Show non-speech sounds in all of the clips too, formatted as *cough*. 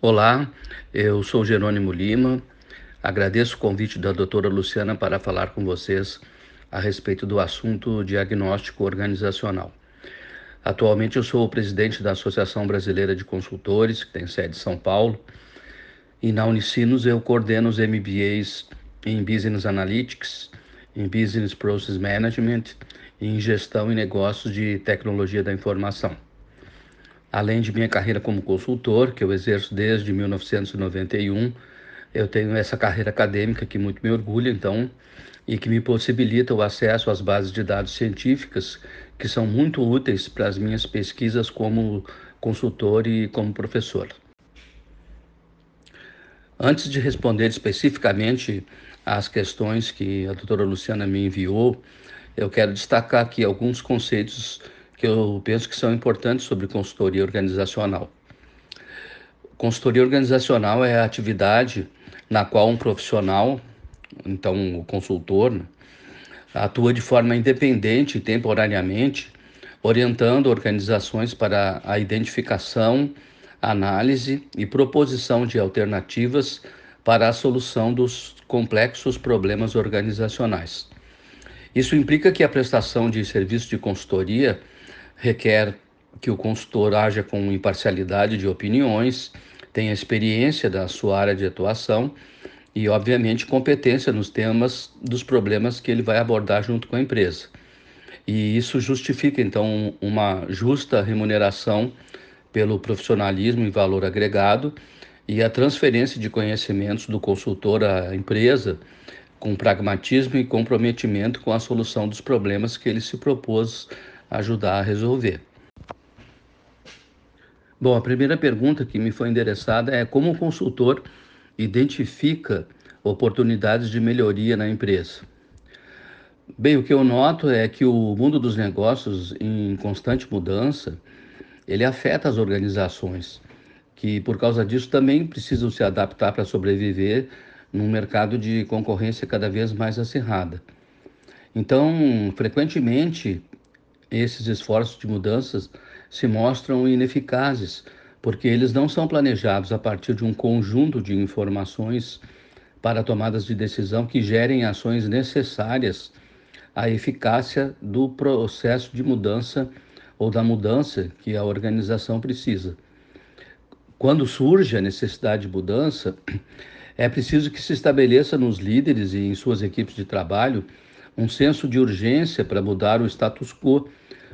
Olá, eu sou Jerônimo Lima. Agradeço o convite da doutora Luciana para falar com vocês a respeito do assunto diagnóstico organizacional. Atualmente eu sou o presidente da Associação Brasileira de Consultores, que tem sede em São Paulo, e na Unicinos eu coordeno os MBAs em Business Analytics, em Business Process Management e em Gestão e Negócios de Tecnologia da Informação. Além de minha carreira como consultor, que eu exerço desde 1991, eu tenho essa carreira acadêmica que muito me orgulha, então, e que me possibilita o acesso às bases de dados científicas, que são muito úteis para as minhas pesquisas como consultor e como professor. Antes de responder especificamente às questões que a doutora Luciana me enviou, eu quero destacar aqui alguns conceitos que eu penso que são importantes sobre consultoria organizacional. Consultoria organizacional é a atividade na qual um profissional, então o consultor, né, atua de forma independente e temporariamente, orientando organizações para a identificação, análise e proposição de alternativas para a solução dos complexos problemas organizacionais. Isso implica que a prestação de serviço de consultoria requer que o consultor haja com imparcialidade de opiniões, tenha experiência da sua área de atuação e, obviamente, competência nos temas dos problemas que ele vai abordar junto com a empresa. E isso justifica, então, uma justa remuneração pelo profissionalismo e valor agregado e a transferência de conhecimentos do consultor à empresa com pragmatismo e comprometimento com a solução dos problemas que ele se propôs ajudar a resolver. Bom, a primeira pergunta que me foi endereçada é como o consultor identifica oportunidades de melhoria na empresa. Bem, o que eu noto é que o mundo dos negócios em constante mudança, ele afeta as organizações, que por causa disso também precisam se adaptar para sobreviver num mercado de concorrência cada vez mais acirrada. Então, frequentemente, esses esforços de mudanças se mostram ineficazes, porque eles não são planejados a partir de um conjunto de informações para tomadas de decisão que gerem ações necessárias à eficácia do processo de mudança ou da mudança que a organização precisa. Quando surge a necessidade de mudança, é preciso que se estabeleça nos líderes e em suas equipes de trabalho um senso de urgência para mudar o status quo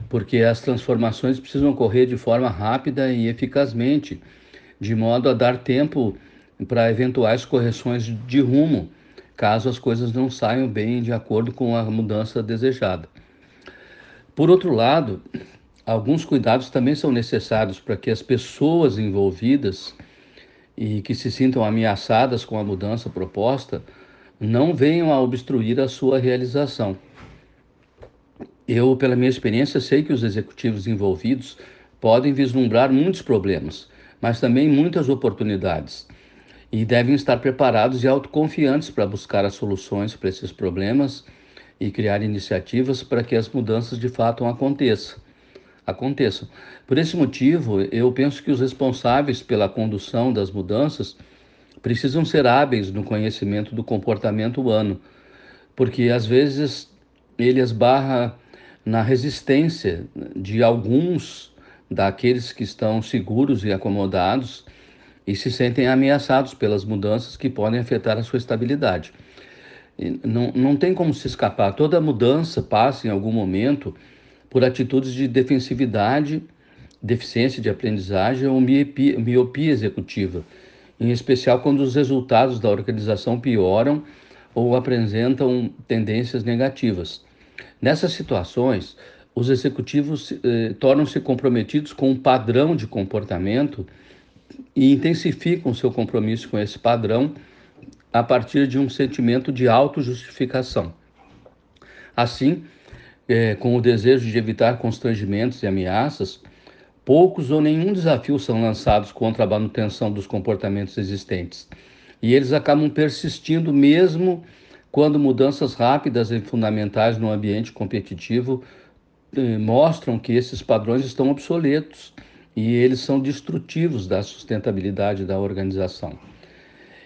porque as transformações precisam ocorrer de forma rápida e eficazmente, de modo a dar tempo para eventuais correções de rumo, caso as coisas não saiam bem de acordo com a mudança desejada. Por outro lado, alguns cuidados também são necessários para que as pessoas envolvidas e que se sintam ameaçadas com a mudança proposta não venham a obstruir a sua realização. Eu, pela minha experiência, sei que os executivos envolvidos podem vislumbrar muitos problemas, mas também muitas oportunidades. E devem estar preparados e autoconfiantes para buscar as soluções para esses problemas e criar iniciativas para que as mudanças de fato aconteçam. aconteçam. Por esse motivo, eu penso que os responsáveis pela condução das mudanças precisam ser hábeis no conhecimento do comportamento humano, porque às vezes ele esbarra na resistência de alguns daqueles que estão seguros e acomodados e se sentem ameaçados pelas mudanças que podem afetar a sua estabilidade. Não, não tem como se escapar. Toda mudança passa em algum momento por atitudes de defensividade, deficiência de aprendizagem ou miopia, miopia executiva, em especial quando os resultados da organização pioram ou apresentam tendências negativas. Nessas situações, os executivos eh, tornam-se comprometidos com um padrão de comportamento e intensificam seu compromisso com esse padrão a partir de um sentimento de autojustificação. Assim, eh, com o desejo de evitar constrangimentos e ameaças, poucos ou nenhum desafio são lançados contra a manutenção dos comportamentos existentes. E eles acabam persistindo mesmo quando mudanças rápidas e fundamentais no ambiente competitivo eh, mostram que esses padrões estão obsoletos e eles são destrutivos da sustentabilidade da organização.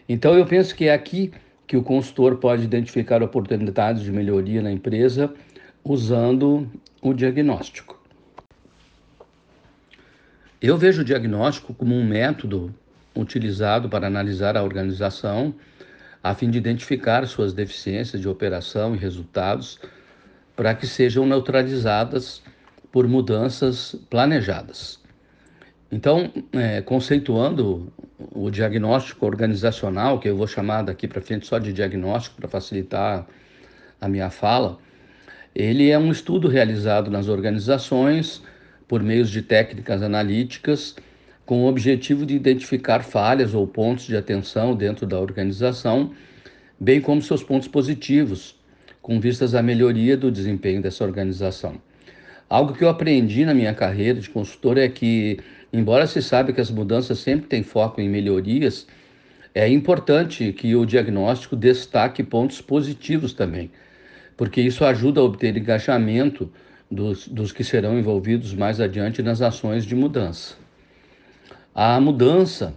Então, eu penso que é aqui que o consultor pode identificar oportunidades de melhoria na empresa usando o diagnóstico. Eu vejo o diagnóstico como um método utilizado para analisar a organização a fim de identificar suas deficiências de operação e resultados para que sejam neutralizadas por mudanças planejadas. Então, é, conceituando o diagnóstico organizacional, que eu vou chamar daqui para frente só de diagnóstico para facilitar a minha fala, ele é um estudo realizado nas organizações por meios de técnicas analíticas com o objetivo de identificar falhas ou pontos de atenção dentro da organização, bem como seus pontos positivos, com vistas à melhoria do desempenho dessa organização. Algo que eu aprendi na minha carreira de consultor é que, embora se saiba que as mudanças sempre têm foco em melhorias, é importante que o diagnóstico destaque pontos positivos também, porque isso ajuda a obter engajamento dos, dos que serão envolvidos mais adiante nas ações de mudança. A mudança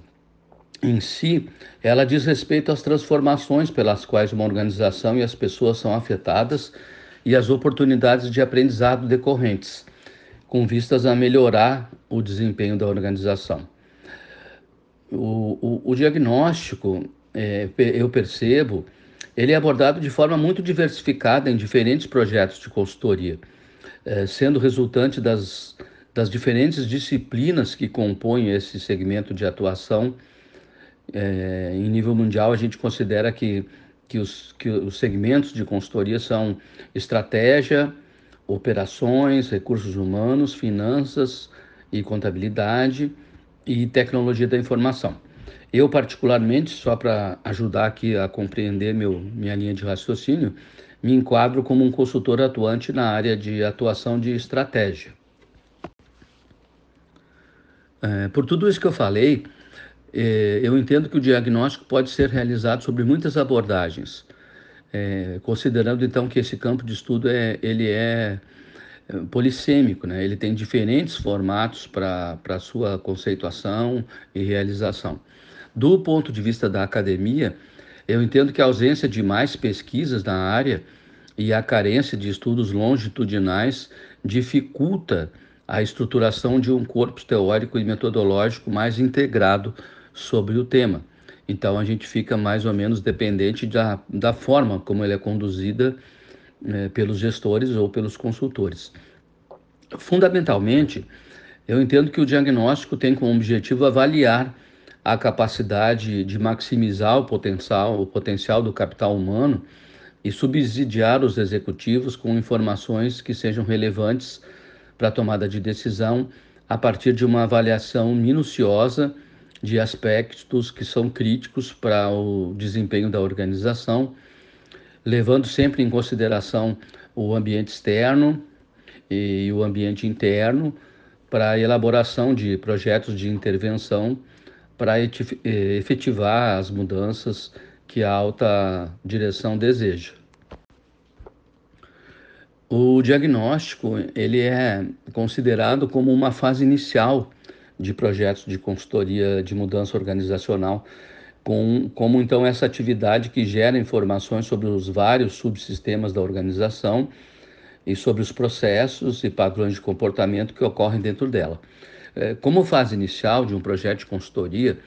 em si, ela diz respeito às transformações pelas quais uma organização e as pessoas são afetadas e as oportunidades de aprendizado decorrentes, com vistas a melhorar o desempenho da organização. O, o, o diagnóstico, é, eu percebo, ele é abordado de forma muito diversificada em diferentes projetos de consultoria, sendo resultante das das diferentes disciplinas que compõem esse segmento de atuação. É, em nível mundial, a gente considera que, que, os, que os segmentos de consultoria são estratégia, operações, recursos humanos, finanças e contabilidade e tecnologia da informação. Eu, particularmente, só para ajudar aqui a compreender meu, minha linha de raciocínio, me enquadro como um consultor atuante na área de atuação de estratégia. É, por tudo isso que eu falei, é, eu entendo que o diagnóstico pode ser realizado sobre muitas abordagens, é, considerando então que esse campo de estudo é, ele é, é polissêmico, né? ele tem diferentes formatos para a sua conceituação e realização. Do ponto de vista da academia, eu entendo que a ausência de mais pesquisas na área e a carência de estudos longitudinais dificulta a estruturação de um corpo teórico e metodológico mais integrado sobre o tema. Então, a gente fica mais ou menos dependente da, da forma como ele é conduzida é, pelos gestores ou pelos consultores. Fundamentalmente, eu entendo que o diagnóstico tem como objetivo avaliar a capacidade de maximizar o potencial, o potencial do capital humano e subsidiar os executivos com informações que sejam relevantes para a tomada de decisão a partir de uma avaliação minuciosa de aspectos que são críticos para o desempenho da organização, levando sempre em consideração o ambiente externo e o ambiente interno para a elaboração de projetos de intervenção para efetivar as mudanças que a alta direção deseja. O diagnóstico ele é considerado como uma fase inicial de projetos de consultoria de mudança organizacional, com, como então essa atividade que gera informações sobre os vários subsistemas da organização e sobre os processos e padrões de comportamento que ocorrem dentro dela. É, como fase inicial de um projeto de consultoria,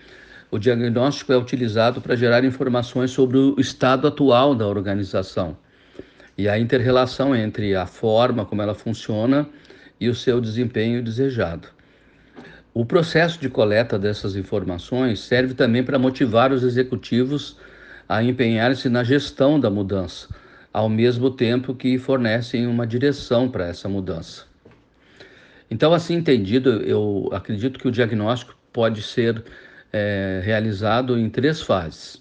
o diagnóstico é utilizado para gerar informações sobre o estado atual da organização e a interrelação entre a forma como ela funciona e o seu desempenho desejado. O processo de coleta dessas informações serve também para motivar os executivos a empenhar-se na gestão da mudança, ao mesmo tempo que fornecem uma direção para essa mudança. Então, assim entendido, eu acredito que o diagnóstico pode ser é, realizado em três fases.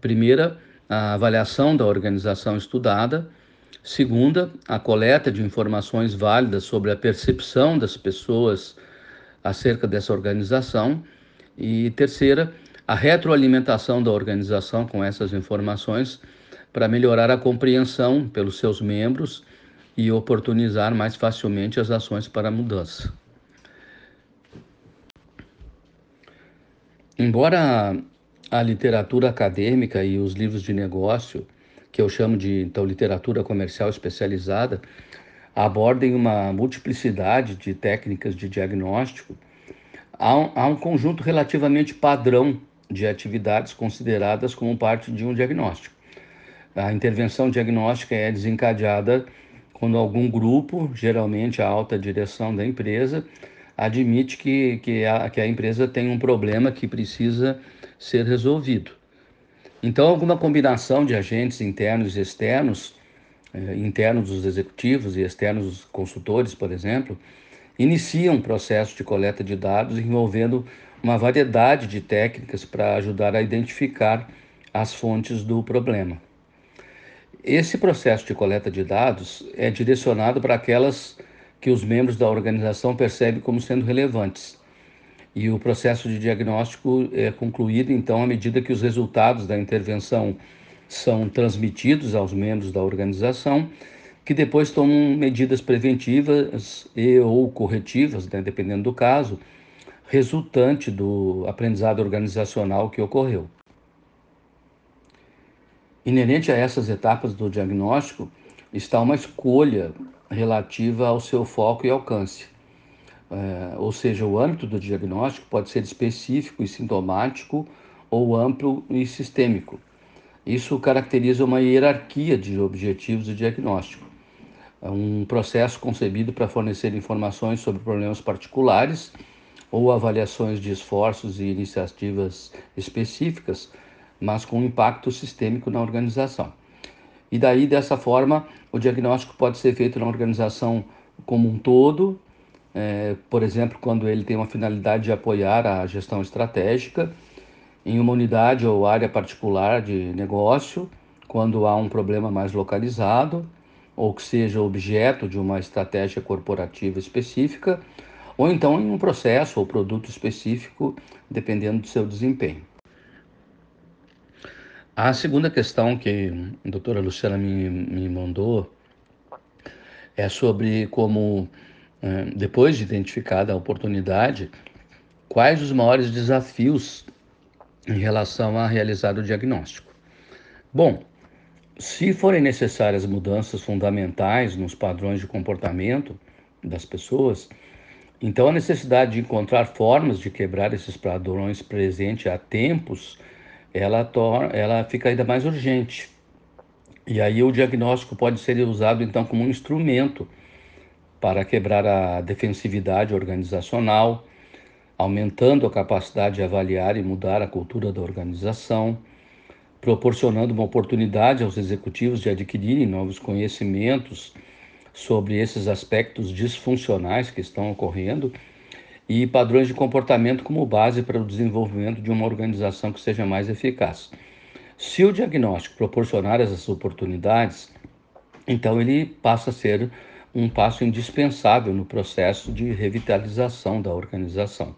Primeira, a avaliação da organização estudada. Segunda, a coleta de informações válidas sobre a percepção das pessoas acerca dessa organização. E terceira, a retroalimentação da organização com essas informações para melhorar a compreensão pelos seus membros e oportunizar mais facilmente as ações para a mudança. embora a literatura acadêmica e os livros de negócio, que eu chamo de então literatura comercial especializada, abordem uma multiplicidade de técnicas de diagnóstico, há um, há um conjunto relativamente padrão de atividades consideradas como parte de um diagnóstico. A intervenção diagnóstica é desencadeada quando algum grupo, geralmente a alta direção da empresa, admite que, que, a, que a empresa tem um problema que precisa ser resolvido. Então, alguma combinação de agentes internos e externos, eh, internos dos executivos e externos dos consultores, por exemplo, inicia um processo de coleta de dados envolvendo uma variedade de técnicas para ajudar a identificar as fontes do problema. Esse processo de coleta de dados é direcionado para aquelas que os membros da organização percebem como sendo relevantes. E o processo de diagnóstico é concluído, então, à medida que os resultados da intervenção são transmitidos aos membros da organização que depois tomam medidas preventivas e ou corretivas, né, dependendo do caso, resultante do aprendizado organizacional que ocorreu. Inerente a essas etapas do diagnóstico está uma escolha relativa ao seu foco e alcance. É, ou seja, o âmbito do diagnóstico pode ser específico e sintomático ou amplo e sistêmico. Isso caracteriza uma hierarquia de objetivos de diagnóstico. É um processo concebido para fornecer informações sobre problemas particulares ou avaliações de esforços e iniciativas específicas, mas com impacto sistêmico na organização. E daí, dessa forma, o diagnóstico pode ser feito na organização como um todo, é, por exemplo, quando ele tem uma finalidade de apoiar a gestão estratégica, em uma unidade ou área particular de negócio, quando há um problema mais localizado, ou que seja objeto de uma estratégia corporativa específica, ou então em um processo ou produto específico, dependendo do seu desempenho. A segunda questão que a doutora Luciana me, me mandou é sobre como, é, depois de identificada a oportunidade, quais os maiores desafios em relação a realizar o diagnóstico. Bom, se forem necessárias mudanças fundamentais nos padrões de comportamento das pessoas, então a necessidade de encontrar formas de quebrar esses padrões presentes há tempos, ela, torna, ela fica ainda mais urgente. E aí o diagnóstico pode ser usado então como um instrumento para quebrar a defensividade organizacional, aumentando a capacidade de avaliar e mudar a cultura da organização, proporcionando uma oportunidade aos executivos de adquirirem novos conhecimentos sobre esses aspectos disfuncionais que estão ocorrendo e padrões de comportamento como base para o desenvolvimento de uma organização que seja mais eficaz. Se o diagnóstico proporcionar essas oportunidades, então ele passa a ser um passo indispensável no processo de revitalização da organização.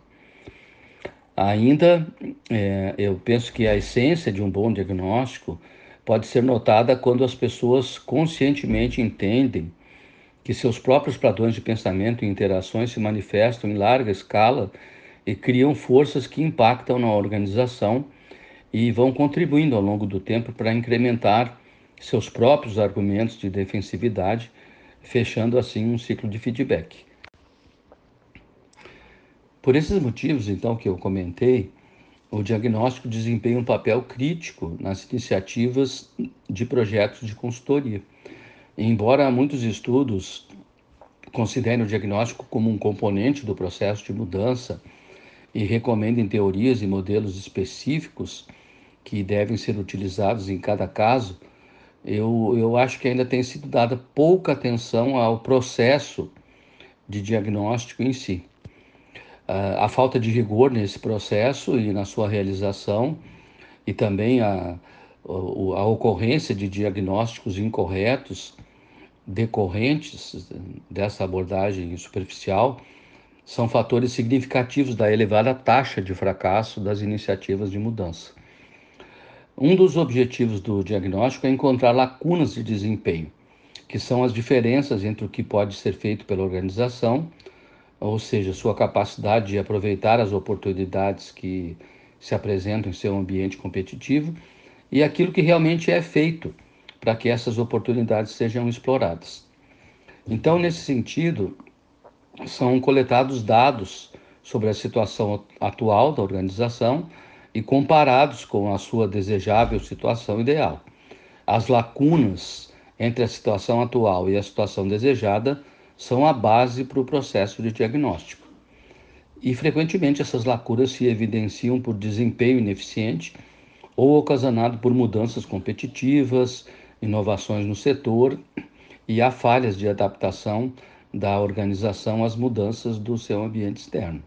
Ainda, é, eu penso que a essência de um bom diagnóstico pode ser notada quando as pessoas conscientemente entendem que seus próprios padrões de pensamento e interações se manifestam em larga escala e criam forças que impactam na organização e vão contribuindo ao longo do tempo para incrementar seus próprios argumentos de defensividade, fechando assim um ciclo de feedback. Por esses motivos, então, que eu comentei, o diagnóstico desempenha um papel crítico nas iniciativas de projetos de consultoria. Embora muitos estudos considerem o diagnóstico como um componente do processo de mudança e recomendem teorias e modelos específicos que devem ser utilizados em cada caso, eu, eu acho que ainda tem sido dada pouca atenção ao processo de diagnóstico em si. A falta de rigor nesse processo e na sua realização, e também a, a ocorrência de diagnósticos incorretos decorrentes dessa abordagem superficial são fatores significativos da elevada taxa de fracasso das iniciativas de mudança. Um dos objetivos do diagnóstico é encontrar lacunas de desempenho, que são as diferenças entre o que pode ser feito pela organização ou seja, sua capacidade de aproveitar as oportunidades que, se apresentam em seu ambiente competitivo e aquilo que realmente é feito para que essas oportunidades sejam exploradas. Então, nesse sentido, são coletados dados sobre a situação atual da organização e comparados com a sua desejável situação ideal. As lacunas entre a situação atual e a situação desejada são a base para o processo de diagnóstico. E frequentemente essas lacunas se evidenciam por desempenho ineficiente ou ocasionado por mudanças competitivas, inovações no setor e há falhas de adaptação da organização às mudanças do seu ambiente externo.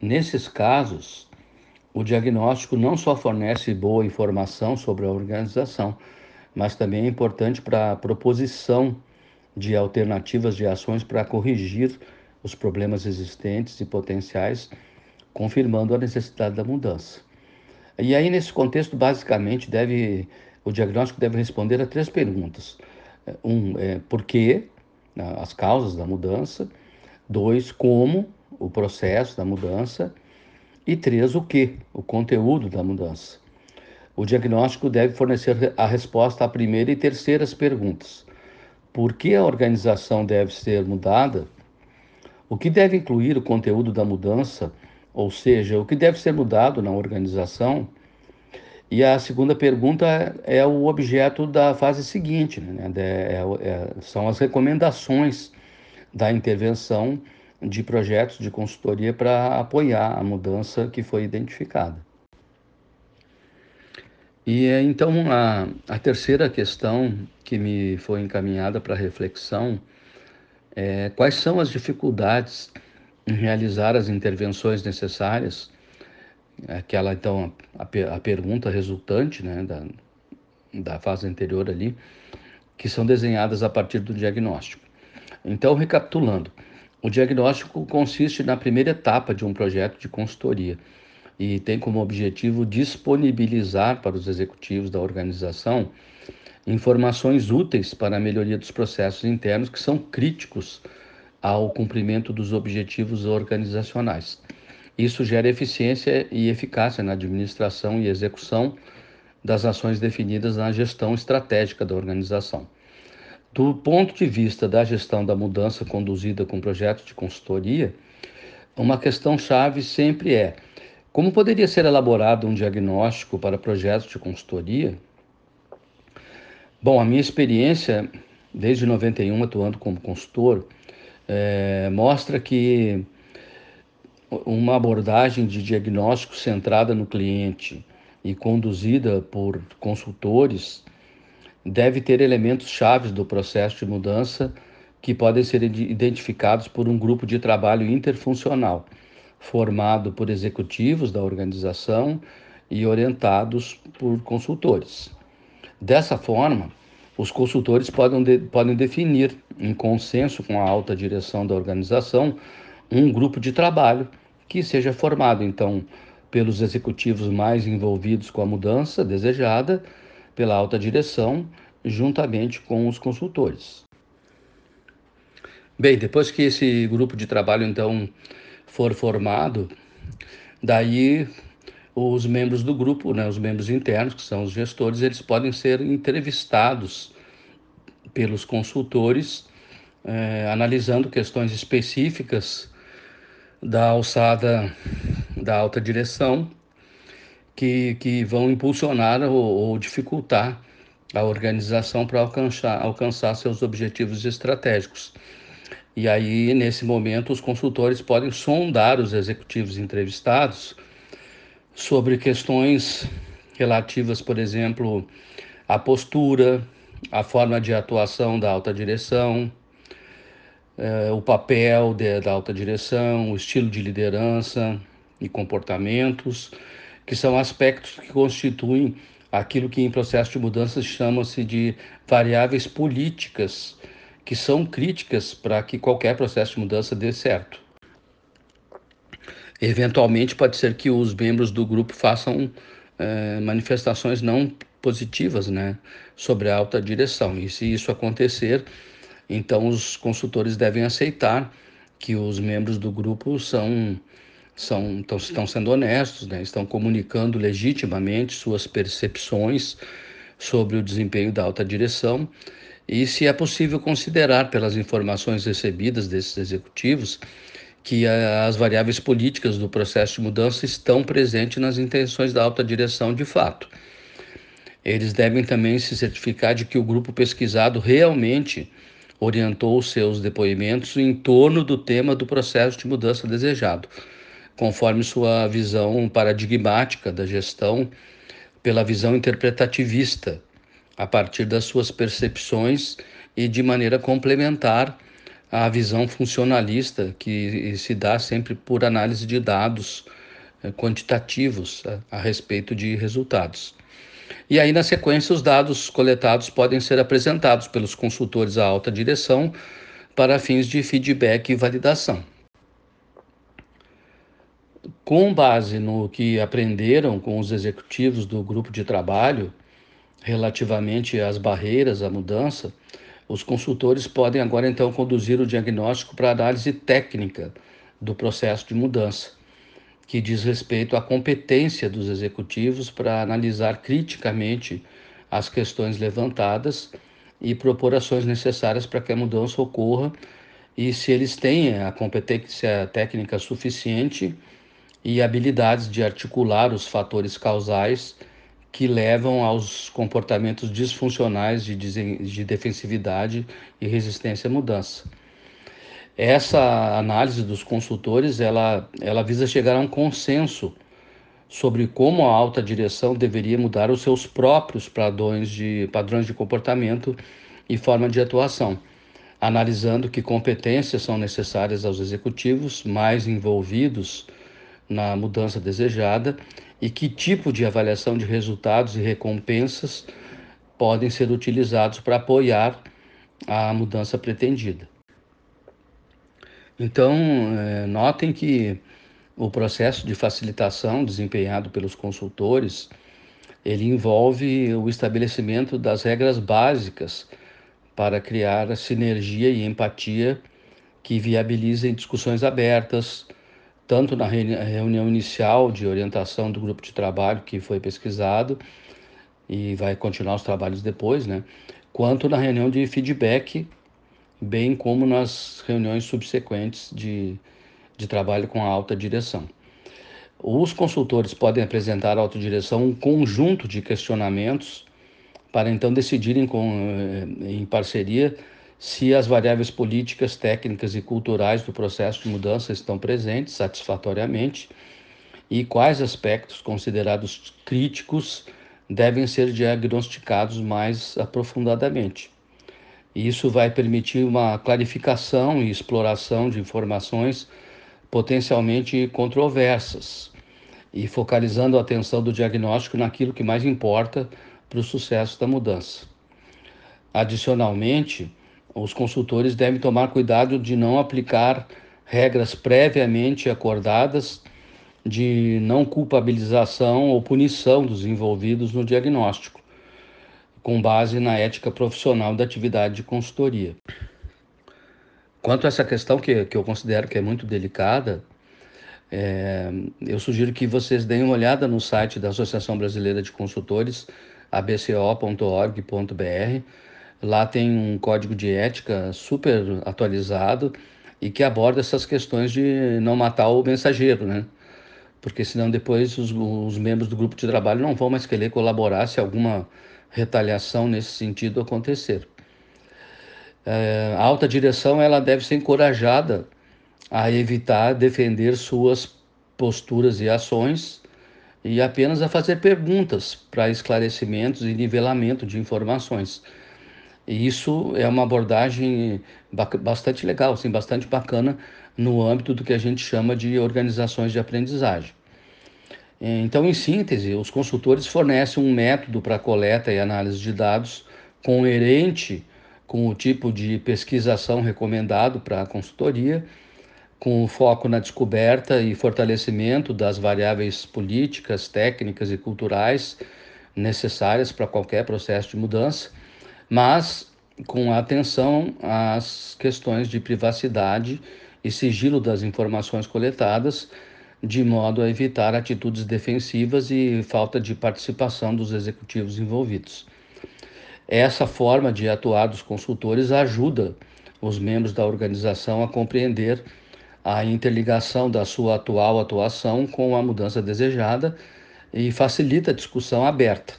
Nesses casos, o diagnóstico não só fornece boa informação sobre a organização, mas também é importante para a proposição de alternativas de ações para corrigir os problemas existentes e potenciais, confirmando a necessidade da mudança. E aí, nesse contexto, basicamente, deve, o diagnóstico deve responder a três perguntas. Um, é, por quê, né, as causas da mudança. Dois, como, o processo da mudança. E três, o que, o conteúdo da mudança. O diagnóstico deve fornecer a resposta à primeira e terceiras perguntas. Por que a organização deve ser mudada? O que deve incluir o conteúdo da mudança? Ou seja, o que deve ser mudado na organização? E a segunda pergunta é o objeto da fase seguinte, né? É, é, são as recomendações da intervenção de projetos de consultoria para apoiar a mudança que foi identificada. E então a, a terceira questão que me foi encaminhada para reflexão é quais são as dificuldades realizar as intervenções necessárias aquela então a, a pergunta resultante né, da, da fase anterior ali, que são desenhadas a partir do diagnóstico. Então, recapitulando, o diagnóstico consiste na primeira etapa de um projeto de consultoria e tem como objetivo disponibilizar para os executivos da organização informações úteis para a melhoria dos processos internos que são críticos ao cumprimento dos objetivos organizacionais. Isso gera eficiência e eficácia na administração e execução das ações definidas na gestão estratégica da organização. Do ponto de vista da gestão da mudança conduzida com projetos de consultoria, uma questão chave sempre é como poderia ser elaborado um diagnóstico para projetos de consultoria? Bom, a minha experiência, desde 91 atuando como consultor, é, mostra que uma abordagem de diagnóstico centrada no cliente e conduzida por consultores deve ter elementos chaves do processo de mudança que podem ser identificados por um grupo de trabalho interfuncional, formado por executivos da organização e orientados por consultores. Dessa forma, os consultores podem, de, podem definir, em consenso com a alta direção da organização, um grupo de trabalho que seja formado, então, pelos executivos mais envolvidos com a mudança desejada, pela alta direção, juntamente com os consultores. Bem, depois que esse grupo de trabalho, então, for formado, daí os membros do grupo, né, os membros internos, que são os gestores, eles podem ser entrevistados pelos consultores, eh, analisando questões específicas da alçada da alta direção que, que vão impulsionar ou, ou dificultar a organização para alcançar, alcançar seus objetivos estratégicos. E aí, nesse momento, os consultores podem sondar os executivos entrevistados sobre questões relativas, por exemplo, à postura, à forma de atuação da alta direção, é, o papel de, da alta direção, o estilo de liderança e comportamentos, que são aspectos que constituem aquilo que em processo de mudança chama-se de variáveis políticas, que são críticas para que qualquer processo de mudança dê certo. Eventualmente, pode ser que os membros do grupo façam é, manifestações não positivas né, sobre a alta direção. E se isso acontecer, então, os consultores devem aceitar que os membros do grupo são são, estão, estão sendo honestos, né? estão comunicando legitimamente suas percepções sobre o desempenho da alta direção e se é possível considerar, pelas informações recebidas desses executivos, que as variáveis políticas do processo de mudança estão presentes nas intenções da alta direção de fato. Eles devem também se certificar de que o grupo pesquisado realmente orientou seus depoimentos em torno do tema do processo de mudança desejado, conforme sua visão paradigmática da gestão pela visão interpretativista, a partir das suas percepções e de maneira complementar à visão funcionalista que se dá sempre por análise de dados eh, quantitativos a, a respeito de resultados. E aí, na sequência, os dados coletados podem ser apresentados pelos consultores à alta direção para fins de feedback e validação. Com base no que aprenderam com os executivos do grupo de trabalho relativamente às barreiras à mudança, os consultores podem agora então conduzir o diagnóstico para análise técnica do processo de mudança que diz respeito à competência dos executivos para analisar criticamente as questões levantadas e propor ações necessárias para que a mudança ocorra. E se eles têm a competência técnica suficiente e habilidades de articular os fatores causais que levam aos comportamentos disfuncionais de, de defensividade e resistência à mudança. Essa análise dos consultores, ela, ela visa chegar a um consenso sobre como a alta direção deveria mudar os seus próprios padrões de, padrões de comportamento e forma de atuação, analisando que competências são necessárias aos executivos mais envolvidos na mudança desejada e que tipo de avaliação de resultados e recompensas podem ser utilizados para apoiar a mudança pretendida. Então, é, notem que o processo de facilitação desempenhado pelos consultores, ele envolve o estabelecimento das regras básicas para criar a sinergia e empatia que viabilizem discussões abertas, tanto na reunião inicial de orientação do grupo de trabalho que foi pesquisado e vai continuar os trabalhos depois, né? Quanto na reunião de feedback bem como nas reuniões subsequentes de, de trabalho com a alta direção. Os consultores podem apresentar à alta direção um conjunto de questionamentos para então decidirem com, eh, em parceria se as variáveis políticas, técnicas e culturais do processo de mudança estão presentes satisfatoriamente e quais aspectos considerados críticos devem ser diagnosticados mais aprofundadamente. Isso vai permitir uma clarificação e exploração de informações potencialmente controversas e focalizando a atenção do diagnóstico naquilo que mais importa para o sucesso da mudança. Adicionalmente, os consultores devem tomar cuidado de não aplicar regras previamente acordadas de não culpabilização ou punição dos envolvidos no diagnóstico, com base na ética profissional da atividade de consultoria. Quanto a essa questão que, que eu considero que é muito delicada, é, eu sugiro que vocês deem uma olhada no site da Associação Brasileira de Consultores, abco.org.br. Lá tem um código de ética super atualizado e que aborda essas questões de não matar o mensageiro, né? Porque senão depois os, os membros do grupo de trabalho não vão mais querer colaborar se alguma retaliação nesse sentido acontecer. É, a alta direção ela deve ser encorajada a evitar defender suas posturas e ações e apenas a fazer perguntas para esclarecimentos e nivelamento de informações. E isso é uma abordagem bastante legal, assim, bastante bacana no âmbito do que a gente chama de organizações de aprendizagem. Então, em síntese, os consultores fornecem um método para coleta e análise de dados coerente com o tipo de pesquisação recomendado para a consultoria, com foco na descoberta e fortalecimento das variáveis políticas, técnicas e culturais necessárias para qualquer processo de mudança, mas com atenção às questões de privacidade e sigilo das informações coletadas de modo a evitar atitudes defensivas e falta de participação dos executivos envolvidos. Essa forma de atuar dos consultores ajuda os membros da organização a compreender a interligação da sua atual atuação com a mudança desejada e facilita a discussão aberta.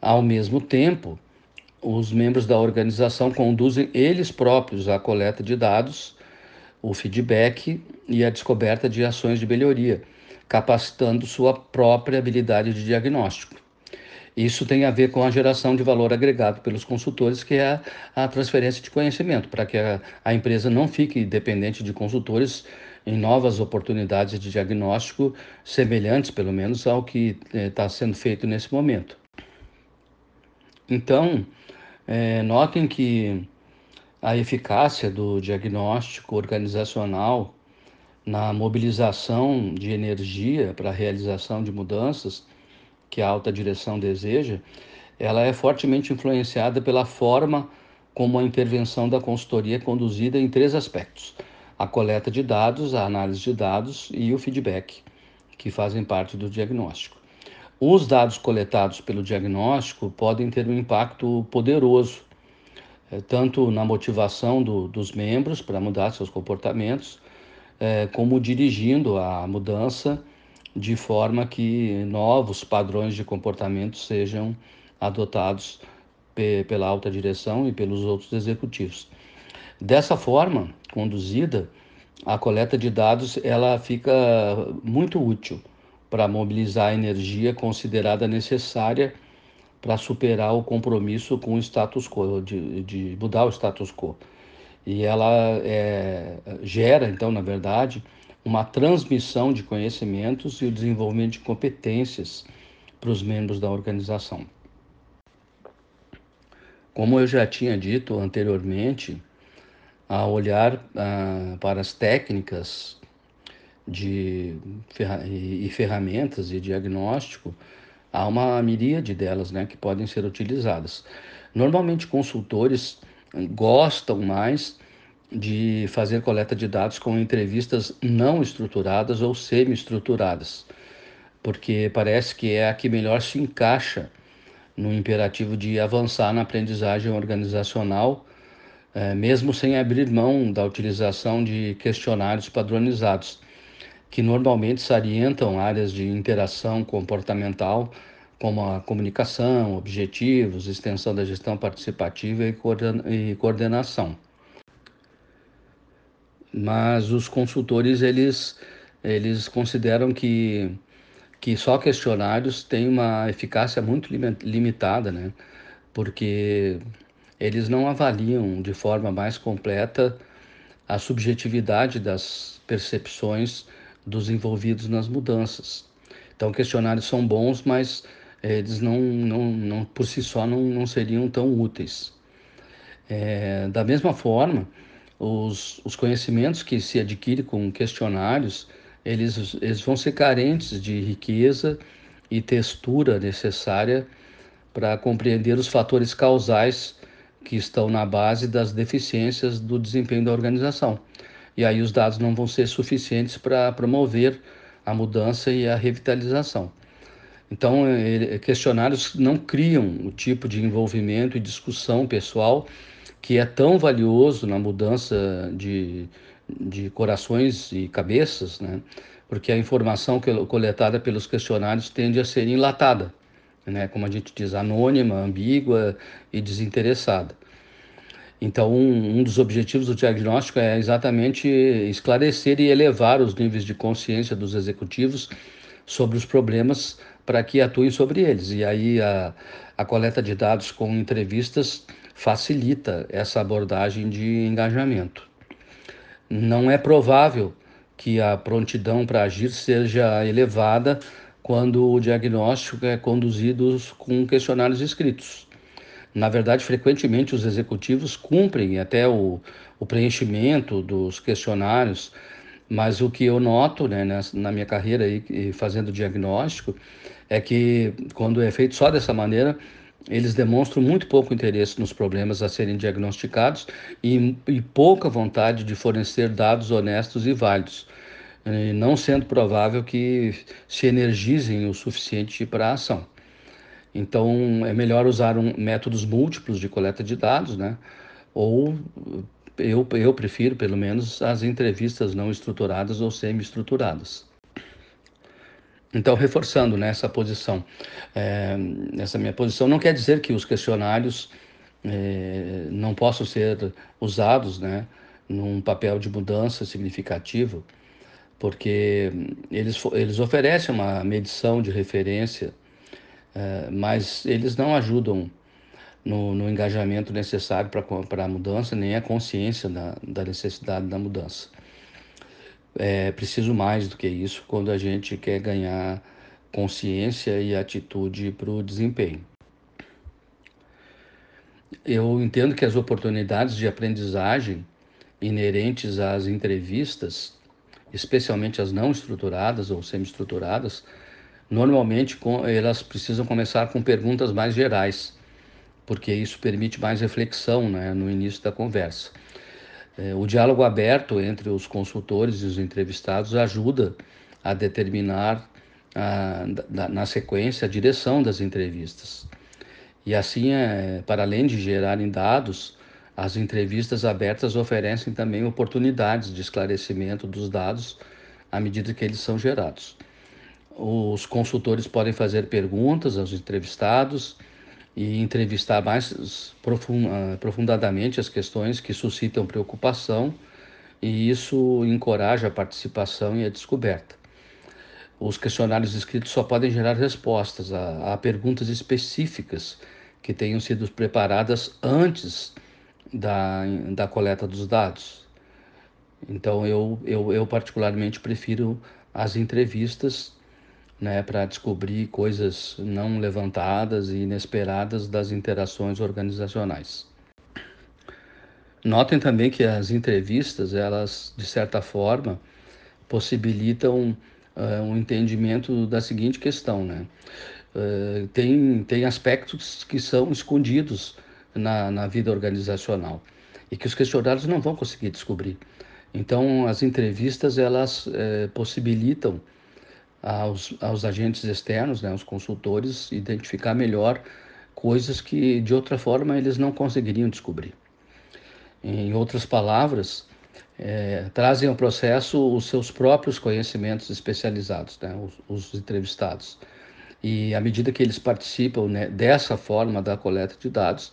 Ao mesmo tempo, os membros da organização conduzem eles próprios a coleta de dados, o feedback e a descoberta de ações de melhoria, capacitando sua própria habilidade de diagnóstico. Isso tem a ver com a geração de valor agregado pelos consultores, que é a, transferência de conhecimento, para que a, a, empresa não fique dependente de consultores em novas oportunidades de diagnóstico semelhantes, pelo menos, ao que está eh, sendo feito nesse momento. Então, é, notem que a eficácia do diagnóstico organizacional na mobilização de energia para a realização de mudanças que a alta direção deseja, ela é fortemente influenciada pela forma como a intervenção da consultoria é conduzida em três aspectos: a coleta de dados, a análise de dados e o feedback, que fazem parte do diagnóstico. Os dados coletados pelo diagnóstico podem ter um impacto poderoso, eh, tanto na motivação do, dos membros para mudar seus comportamentos, eh, como dirigindo a mudança de forma que novos padrões de comportamento sejam adotados pela alta direção e pelos outros executivos. Dessa forma, conduzida, a coleta de dados ela fica muito útil para mobilizar a energia considerada necessária para superar o compromisso com o status quo, de, de mudar o status quo. E ela é, gera, então, na verdade, uma transmissão de conhecimentos e o desenvolvimento de competências para os membros da organização. Como eu já tinha dito anteriormente, a olhar ah, para as técnicas de e ferramentas de diagnóstico, há uma miríade delas né, que podem ser utilizadas. Normalmente, consultores gostam mais de fazer coleta de dados com entrevistas não estruturadas ou semi-estruturadas, porque parece que é a que melhor se encaixa no imperativo de avançar na aprendizagem organizacional, eh, mesmo sem abrir mão da utilização de questionários padronizados que normalmente salientam áreas de interação comportamental, como a comunicação, objetivos, extensão da gestão participativa e coordenação. Mas os consultores eles eles consideram que que só questionários têm uma eficácia muito limitada, né? Porque eles não avaliam de forma mais completa a subjetividade das percepções dos envolvidos nas mudanças. Então, questionários são bons, mas eles não, não, não por si só não, não seriam tão úteis. É, da mesma forma, os, os conhecimentos que se adquire com questionários, eles, eles vão ser carentes de riqueza e textura necessária para compreender os fatores causais que estão na base das deficiências do desempenho da organização e aí os dados não vão ser suficientes para promover a mudança e a revitalização. Então, questionários não criam o tipo de envolvimento e discussão pessoal que é tão valioso na mudança de, de corações e cabeças, né? porque a informação coletada pelos questionários tende a ser enlatada, né? como a gente diz, anônima, ambígua e desinteressada. Então, um, um dos objetivos do diagnóstico é exatamente esclarecer e elevar os níveis de consciência dos executivos sobre os problemas para que atuem sobre eles. E aí a, a coleta de dados com entrevistas facilita essa abordagem de engajamento. Não é provável que a prontidão para agir seja elevada quando o diagnóstico é conduzido com questionários escritos. Na verdade, frequentemente os executivos cumprem até o, o preenchimento dos questionários, mas o que eu noto né, na minha carreira aí, fazendo diagnóstico é que quando é feito só dessa maneira, eles demonstram muito pouco interesse nos problemas a serem diagnosticados e, e pouca vontade de fornecer dados honestos e válidos. não sendo provável que se energizem o suficiente para a ação. Então, é melhor usar um, métodos múltiplos de coleta de dados, né? Ou eu, eu prefiro, pelo menos, as entrevistas não estruturadas ou semi-estruturadas. Então, reforçando né, essa posição, é, essa minha posição não quer dizer que os questionários é, não possam ser usados né, num papel de mudança significativo, porque eles, eles oferecem uma medição de referência, é, mas eles não ajudam no, no engajamento necessário para a mudança, nem a consciência da, da necessidade da mudança. É preciso mais do que isso quando a gente quer ganhar consciência e atitude para o desempenho. Eu entendo que as oportunidades de aprendizagem inerentes às entrevistas, especialmente as não estruturadas ou semi-estruturadas, normalmente elas precisam começar com perguntas mais gerais, porque isso permite mais reflexão né, no início da conversa. É, o diálogo aberto entre os consultores e os entrevistados ajuda a determinar, a, na sequência, a direção das entrevistas. E assim, é, para além de gerarem dados, as entrevistas abertas oferecem também oportunidades de esclarecimento dos dados à medida que eles são gerados. Os consultores podem fazer perguntas aos entrevistados e entrevistar mais ah, aprofundadamente as questões que suscitam preocupação, e isso encoraja a participação e a descoberta. Os questionários escritos só podem gerar respostas a, a perguntas específicas que tenham sido preparadas antes da, da coleta dos dados. Então, eu, eu, eu particularmente prefiro as entrevistas né, para descobrir coisas não levantadas e inesperadas das interações organizacionais. Notem também que as entrevistas, elas, de certa forma, possibilitam uh, um entendimento da seguinte questão, né? Uh, tem, tem aspectos que são escondidos na, na vida organizacional e que os questionários não vão conseguir descobrir. Então, as entrevistas, elas uh, possibilitam aos, aos agentes externos, né, aos consultores, identificar melhor coisas que de outra forma eles não conseguiriam descobrir. Em outras palavras, é, trazem ao processo os seus próprios conhecimentos especializados, né, os, os entrevistados. E à medida que eles participam né, dessa forma da coleta de dados,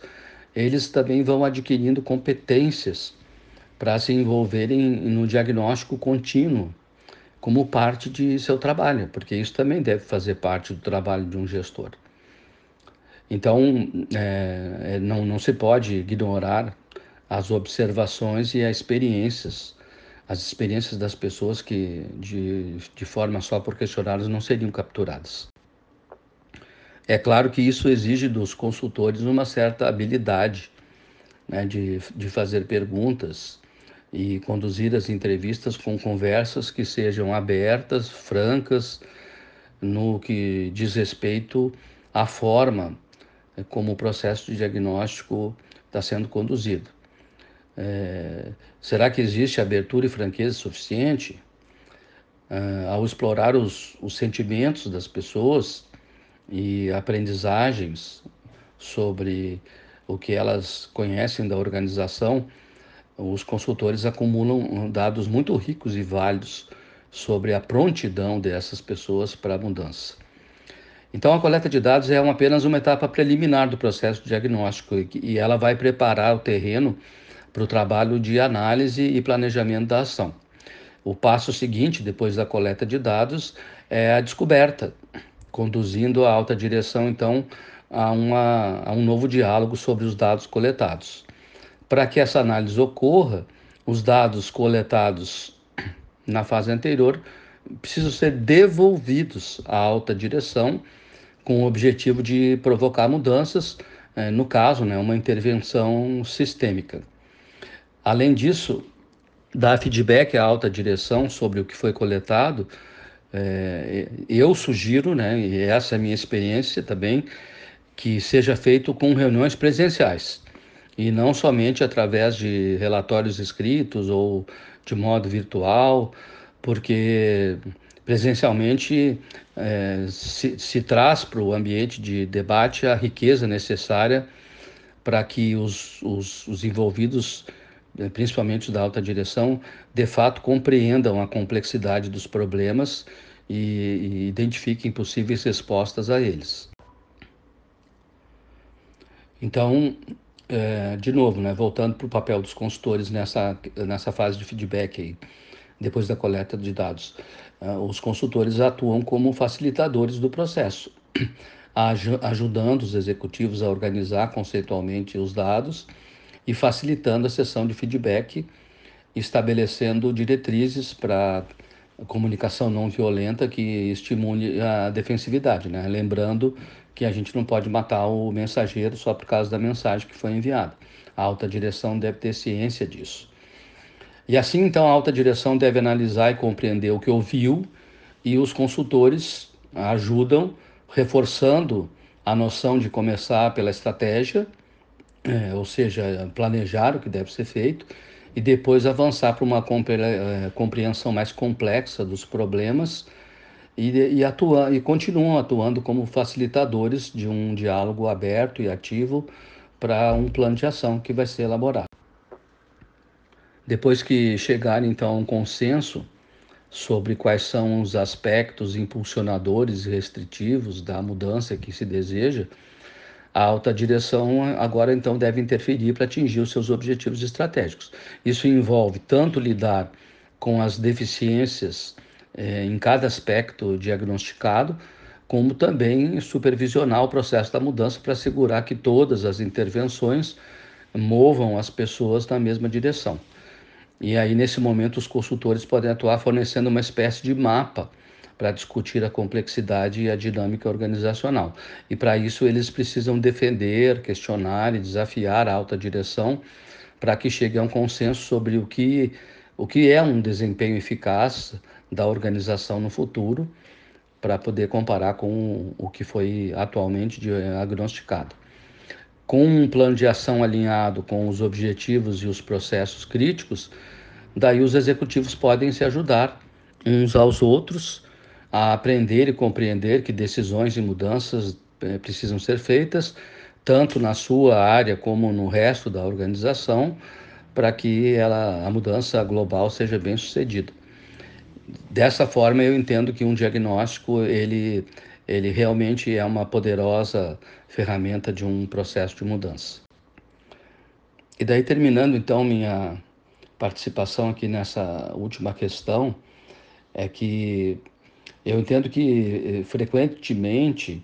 eles também vão adquirindo competências para se envolverem no diagnóstico contínuo como parte de seu trabalho, porque isso também deve fazer parte do trabalho de um gestor. Então, é, é, não, não se pode ignorar as observações e as experiências, as experiências das pessoas que, de, de forma só por questionários, não seriam capturadas. É claro que isso exige dos consultores uma certa habilidade né, de, de fazer perguntas e conduzir as entrevistas com conversas que sejam abertas, francas, no que diz respeito à forma eh, como o processo de diagnóstico está sendo conduzido. É, será que existe abertura e franqueza suficiente? É, ao explorar os, os sentimentos das pessoas e aprendizagens sobre o que elas conhecem da organização, os consultores acumulam dados muito ricos e válidos sobre a prontidão dessas pessoas para a mudança. Então, a coleta de dados é uma, apenas uma etapa preliminar do processo diagnóstico e ela vai preparar o terreno para o trabalho de análise e planejamento da ação. O passo seguinte, depois da coleta de dados, é a descoberta, conduzindo a alta direção, então, a, uma, a um novo diálogo sobre os dados coletados. Para que essa análise ocorra, os dados coletados na fase anterior precisam ser devolvidos à alta direção com o objetivo de provocar mudanças, eh, no caso, né, uma intervenção sistêmica. Além disso, dar feedback à alta direção sobre o que foi coletado, é, eu sugiro, né, e essa é a minha experiência também, que seja feito com reuniões presenciais e não somente através de relatórios escritos ou de modo virtual, porque presencialmente é, se, se traz para o ambiente de debate a riqueza necessária para que os, os, os envolvidos, eh, principalmente da alta direção, de fato compreendam a complexidade dos problemas e, e identifiquem possíveis respostas a eles. Então, é, de novo, né, voltando para o papel dos consultores nessa, nessa fase de feedback aí, depois da coleta de dados, é, os consultores atuam como facilitadores do processo *clears throat* ajudando os executivos a organizar conceitualmente os dados e facilitando a sessão de feedback, estabelecendo diretrizes para comunicação não violenta que estimule a defensividade, né? Lembrando que a gente não pode matar o mensageiro só por causa da mensagem que foi enviada. A alta direção deve ter ciência disso. E assim, então, a alta direção deve analisar e compreender o que ouviu e os consultores ajudam reforçando a noção de começar pela estratégia, é, ou seja, planejar o que deve ser feito, e depois avançar para uma é, compreensão mais complexa dos problemas e, e, atua, e continuam atuando como facilitadores de um diálogo aberto e ativo para um plano de ação que vai ser elaborado. Depois que chegar então a um consenso sobre quais são os aspectos impulsionadores e restritivos da mudança que se deseja, a alta direção agora então deve interferir para atingir os seus objetivos estratégicos. Isso envolve tanto lidar com as deficiências eh, em cada aspecto diagnosticado, como também supervisionar o processo da mudança para assegurar que todas as intervenções movam as pessoas na mesma direção. E aí, nesse momento, os consultores podem atuar fornecendo uma espécie de mapa para discutir a complexidade e a dinâmica organizacional. E para isso, eles precisam defender, questionar e desafiar a alta direção para que chegue a um consenso sobre o que, o que é um desempenho eficaz da organização no futuro, para poder comparar com o que foi atualmente diagnosticado. Com um plano de ação alinhado com os objetivos e os processos críticos, Daí os executivos podem se ajudar uns aos outros a aprender e compreender que decisões e mudanças eh, precisam ser feitas, tanto na sua área como no resto da organização, para que ela, a mudança global seja bem sucedida. Dessa forma, eu entendo que um diagnóstico ele, ele realmente é uma poderosa ferramenta de um processo de mudança. E daí, terminando então minha participação aqui nessa última questão é que eu entendo que eh, frequentemente,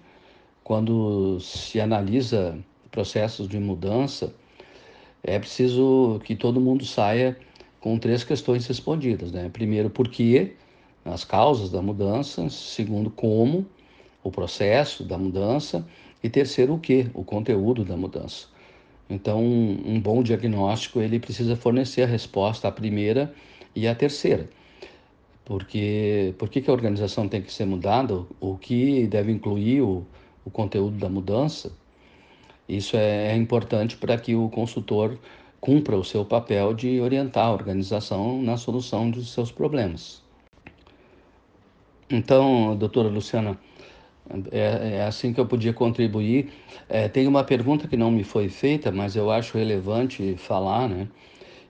quando se analisa processos de mudança, é preciso que todo mundo saia com três questões respondidas. Né? Primeiro, por quê, as causas da mudança. Segundo, como, o processo da mudança. E terceiro, o que, o conteúdo da mudança. Então, um bom diagnóstico ele precisa fornecer a resposta à primeira e à terceira. Porque por que, que a organização tem que ser mudada? O que deve incluir o, o conteúdo da mudança? Isso é, é importante para que o consultor cumpra o seu papel de orientar a organização na solução dos seus problemas. Então, doutora Luciana, é, é, assim que eu podia contribuir. É, tem uma pergunta que não me foi feita, mas eu acho relevante falar, né?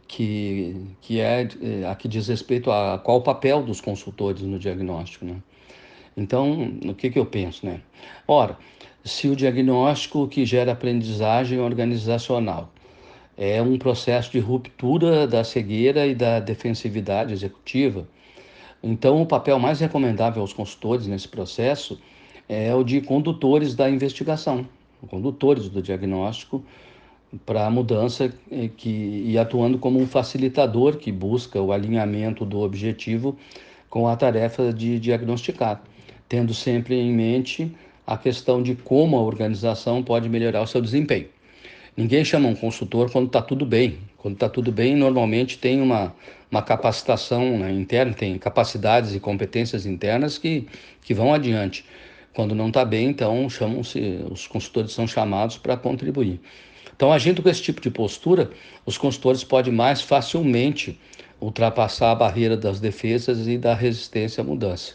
Que, que é, é a que diz respeito a qual o papel dos consultores no diagnóstico, né? Então, o que, que eu penso, né? Ora, se o diagnóstico que gera aprendizagem organizacional é um processo de ruptura da cegueira e da defensividade executiva, então o papel mais recomendável aos consultores nesse processo é o de condutores da investigação, condutores do diagnóstico para a mudança eh, que, e atuando como um facilitador que busca o alinhamento do objetivo com a tarefa de diagnosticar, tendo sempre em mente a questão de como a organização pode melhorar o seu desempenho. Ninguém chama um consultor quando está tudo bem. Quando está tudo bem, normalmente tem uma, uma capacitação né, interna, tem capacidades e competências internas que, que vão adiante. Quando não está bem, então chamam-se, os consultores são chamados para contribuir. Então, agindo com esse tipo de postura, os consultores podem mais facilmente ultrapassar a barreira das defesas e da resistência à mudança.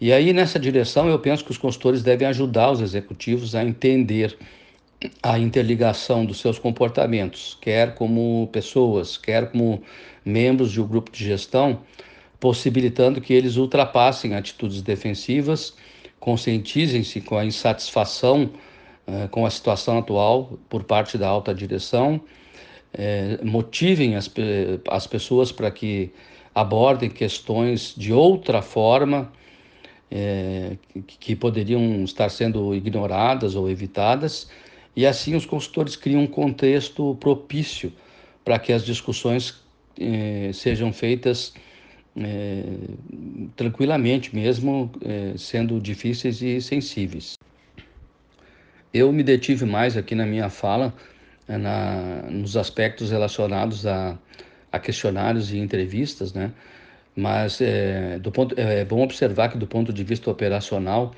E aí, nessa direção, eu penso que os consultores devem ajudar os executivos a entender a interligação dos seus comportamentos, quer como pessoas, quer como membros de um grupo de gestão, possibilitando que eles ultrapassem atitudes defensivas, conscientizem-se com a insatisfação eh, com a situação atual por parte da alta direção, eh, motivem as, as pessoas para que abordem questões de outra forma que, que poderiam estar sendo ignoradas ou evitadas, e assim os consultores criam um contexto propício para que as discussões eh, sejam feitas eh, tranquilamente, mesmo eh, sendo difíceis e sensíveis. Eu me detive mais aqui na minha fala na, nos aspectos relacionados a, a questionários e entrevistas, né? Mas é, do ponto, é bom observar que, do ponto de vista operacional,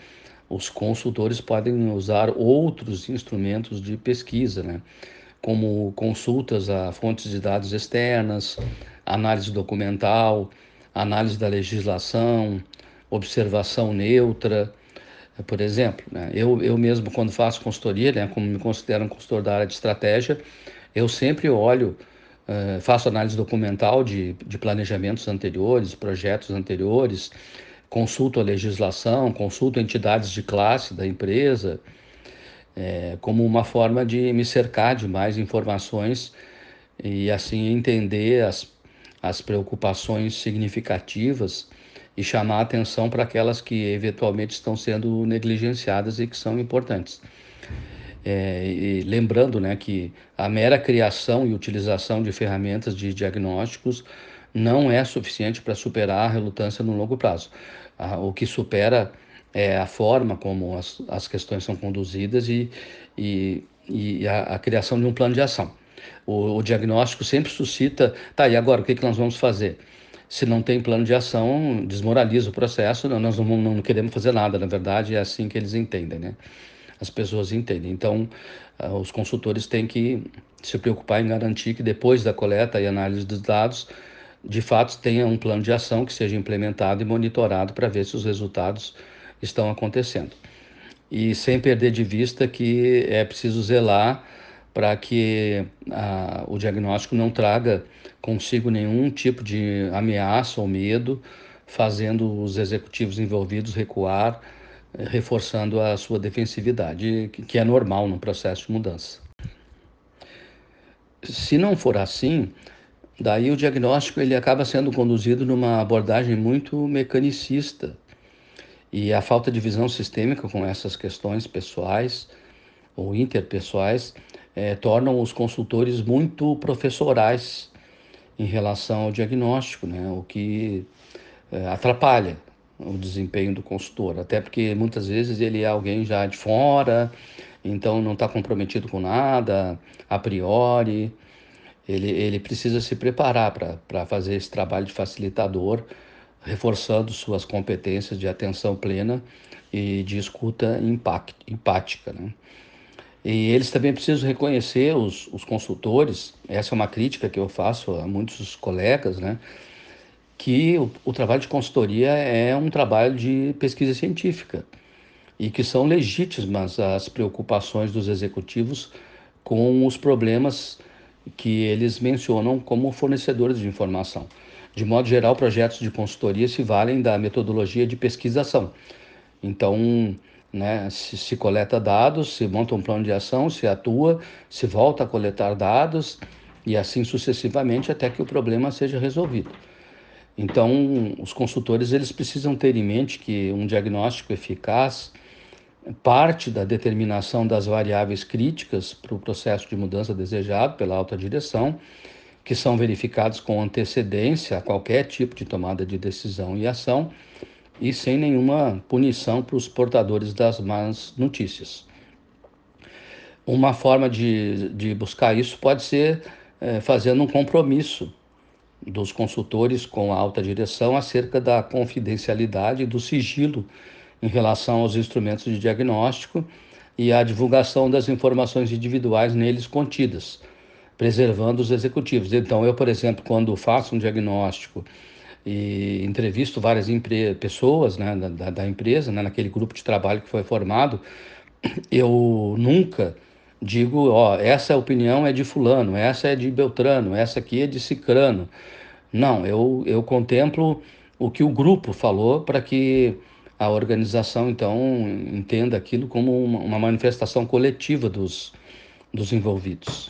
os consultores podem usar outros instrumentos de pesquisa, né? como consultas a fontes de dados externas, análise documental, análise da legislação, observação neutra, por exemplo. Né? Eu, eu mesmo, quando faço consultoria, né, como me considero um consultor da área de estratégia, eu sempre olho Uh, faço análise documental de, de planejamentos anteriores, projetos anteriores, consulto a legislação, consulto entidades de classe da empresa, é, como uma forma de me cercar de mais informações e assim entender as, as preocupações significativas e chamar atenção para aquelas que eventualmente estão sendo negligenciadas e que são importantes. É, lembrando né, que a mera criação e utilização de ferramentas de diagnósticos não é suficiente para superar a relutância no longo prazo. o que supera é a forma como as, as questões são conduzidas e, e, e a, a, criação de um plano de ação. O, o, diagnóstico sempre suscita, tá, e agora o que, que nós vamos fazer? Se não tem plano de ação, desmoraliza o processo, nós não, não queremos fazer nada, na verdade é assim que eles entendem, né? as pessoas entendem. Então, uh, os consultores têm que se preocupar em garantir que depois da coleta e análise dos dados, de fato tenha um plano de ação que seja implementado e monitorado para ver se os resultados estão acontecendo. E sem perder de vista que é preciso zelar para que uh, o diagnóstico não traga consigo nenhum tipo de ameaça ou medo, fazendo os executivos envolvidos recuar reforçando a sua defensividade, que é normal no processo de mudança. Se não for assim, daí o diagnóstico ele acaba sendo conduzido numa abordagem muito mecanicista e a falta de visão sistêmica com essas questões pessoais ou interpessoais é, tornam os consultores muito professorais em relação ao diagnóstico, né? o que é, atrapalha o desempenho do consultor, até porque muitas vezes ele é alguém já de fora, então não está comprometido com nada, a priori. Ele, ele precisa se preparar para fazer esse trabalho de facilitador, reforçando suas competências de atenção plena e de escuta impact, empática. Né? E eles também precisam reconhecer, os, os consultores, essa é uma crítica que eu faço a muitos colegas, né? que o, o trabalho de consultoria é um trabalho de pesquisa científica e que são legítimas as preocupações dos executivos com os problemas que eles mencionam como fornecedores de informação. De modo geral, projetos de consultoria se valem da metodologia de pesquisação. Então, né, se, se coleta dados, se monta um plano de ação, se atua, se volta a coletar dados e assim sucessivamente até que o problema seja resolvido. Então, os consultores eles precisam ter em mente que um diagnóstico eficaz parte da determinação das variáveis críticas para o processo de mudança desejado pela alta direção, que são verificados com antecedência a qualquer tipo de tomada de decisão e ação e sem nenhuma punição para os portadores das más notícias. Uma forma de, de buscar isso pode ser é, fazendo um compromisso dos consultores com a alta direção acerca da confidencialidade e do sigilo em relação aos instrumentos de diagnóstico e à divulgação das informações individuais neles contidas, preservando os executivos. Então, eu, por exemplo, quando faço um diagnóstico e entrevisto várias pessoas né, da, da, empresa, né, naquele grupo de trabalho que foi formado, *clears throat* eu nunca digo, ó, essa opinião é de fulano, essa é de Beltrano, essa aqui é de Cicrano. Não, eu, eu contemplo o que o grupo falou para que a organização, então, entenda aquilo como uma, uma manifestação coletiva dos, dos envolvidos.